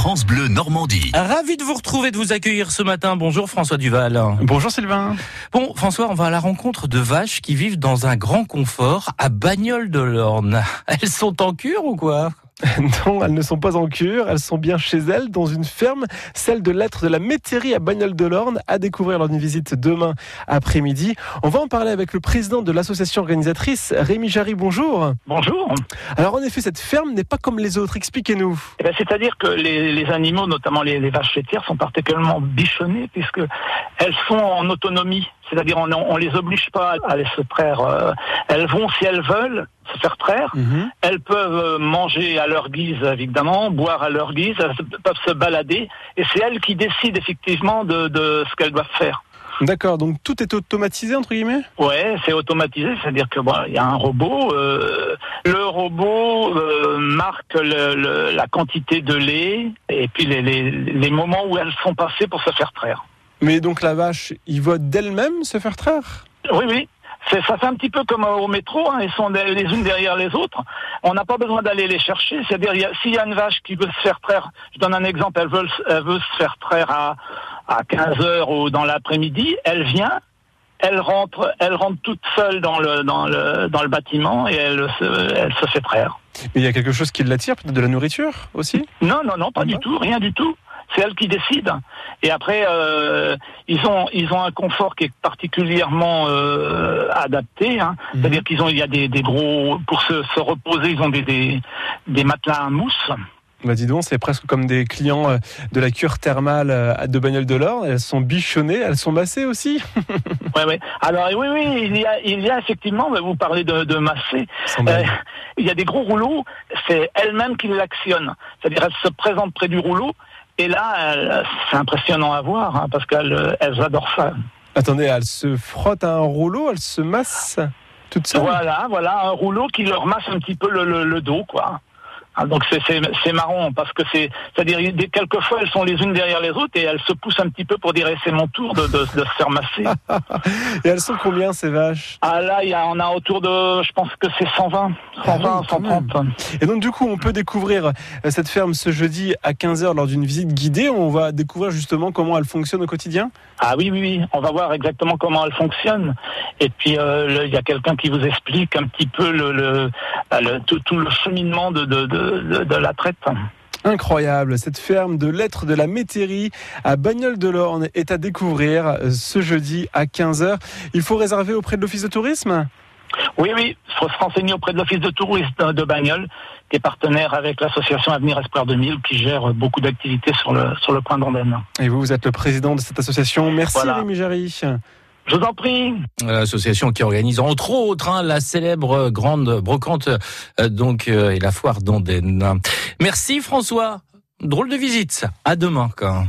France Bleu Normandie. Ravi de vous retrouver, de vous accueillir ce matin. Bonjour François Duval. Bonjour Sylvain. Bon, François, on va à la rencontre de vaches qui vivent dans un grand confort à Bagnoles de l'Orne. Elles sont en cure ou quoi? Non, elles ne sont pas en cure, elles sont bien chez elles, dans une ferme, celle de l'être de la métairie à Bagnoles de l'Orne, à découvrir lors d'une visite demain après-midi. On va en parler avec le président de l'association organisatrice, Rémi Jarry, bonjour. Bonjour. Alors en effet, cette ferme n'est pas comme les autres, expliquez-nous. Eh ben, C'est-à-dire que les, les animaux, notamment les, les vaches laitières, sont particulièrement bichonnées puisque elles sont en autonomie. C'est-à-dire on, on les oblige pas à aller se traire. euh, elles vont si elles veulent se faire traire. Mhm. Elles peuvent euh, manger à leur guise, évidemment, boire à leur guise, elles peuvent se balader, et c'est elles qui décident effectivement de, de ce qu'elles doivent faire. D'accord, donc tout est automatisé entre guillemets? Ouais, c'est automatisé, c'est-à-dire que bon, il y a un robot. euh, le robot euh, marque le- le- la quantité de lait et puis les, les, les moments où elles sont passées pour se faire traire. Mais donc la vache, il va d'elle-même se faire traire? Oui, oui. Ça fait un petit peu comme au métro, hein, elles sont les unes derrière les autres. On n'a pas besoin d'aller les chercher. C'est-à-dire, s'il y a une vache qui veut se faire traire, je donne un exemple, elle veut, elle veut se faire traire à, à 15 heures ou dans l'après-midi, elle vient, elle rentre, elle rentre toute seule dans le, dans le, dans le bâtiment et elle se, elle se fait traire. Mais il y a quelque chose qui l'attire, peut-être de la nourriture aussi? Non, non, non, pas Ah du tout, rien du tout. C'est elle qui décide. Et après, euh, ils ont ils ont un confort qui est particulièrement euh, adapté. Hein. Mhm. C'est-à-dire qu'ils ont il y a des, des gros pour se, se reposer, ils ont des, des des matelas à mousse. Bah dis donc, c'est presque comme des clients euh, de la cure thermale de Bagnoles de l'Orne. Elles sont bichonnées, elles sont massées aussi. Ouais, ouais. Alors oui, oui, il y a il y a effectivement. Vous parlez de, de masser. Elles Euh, il y a des gros rouleaux. C'est elle-même qui l'actionne. C'est-à-dire elle se présente près du rouleau. Et là, c'est impressionnant à voir hein, parce qu'elles elles adorent ça. Attendez, elles se frottent à un rouleau, elles se massent toutes seules. Voilà, voilà, un rouleau qui leur masse un petit peu le, le- le dos, quoi. Ah, donc c'est marrant parce que c'est c'est-à-dire quelquefois elles sont les unes derrière les autres et elles se poussent un petit peu pour dire Eh, c'est mon tour de, de, de se faire masser. Et elles sont combien ces vaches? Ah là, il y a, on a autour de, je pense que c'est 120, 120, Ah oui, quand 130. Et donc du coup, on peut découvrir euh, cette ferme ce jeudi à 15h lors d'une visite guidée. On va découvrir justement comment elle fonctionne au quotidien? Ah oui, oui, oui, on va voir exactement comment elle fonctionne. Et puis euh, il y a quelqu'un qui vous explique un petit peu le, le, le- tout, tout le cheminement de, de, de, la traite. Incroyable, cette ferme de lettres de la métairie à Bagnoles de l'Orne est à découvrir euh, ce jeudi à 15h. Il faut réserver auprès de l'office de tourisme? Oui, oui, il faut se renseigner auprès de l'Office de tourisme de de Bagnoles, qui est partenaire avec l'association Avenir Espoir 2000, qui gère beaucoup d'activités sur le, sur le point d'Andenne. Et vous, vous êtes le président de cette association. Merci Voilà. Rémi Jarry. Je vous en prie. L'association qui organise entre autres hein, la célèbre grande brocante euh, donc euh, et la foire d'Andenne. Merci François. Drôle de visite. À demain quand.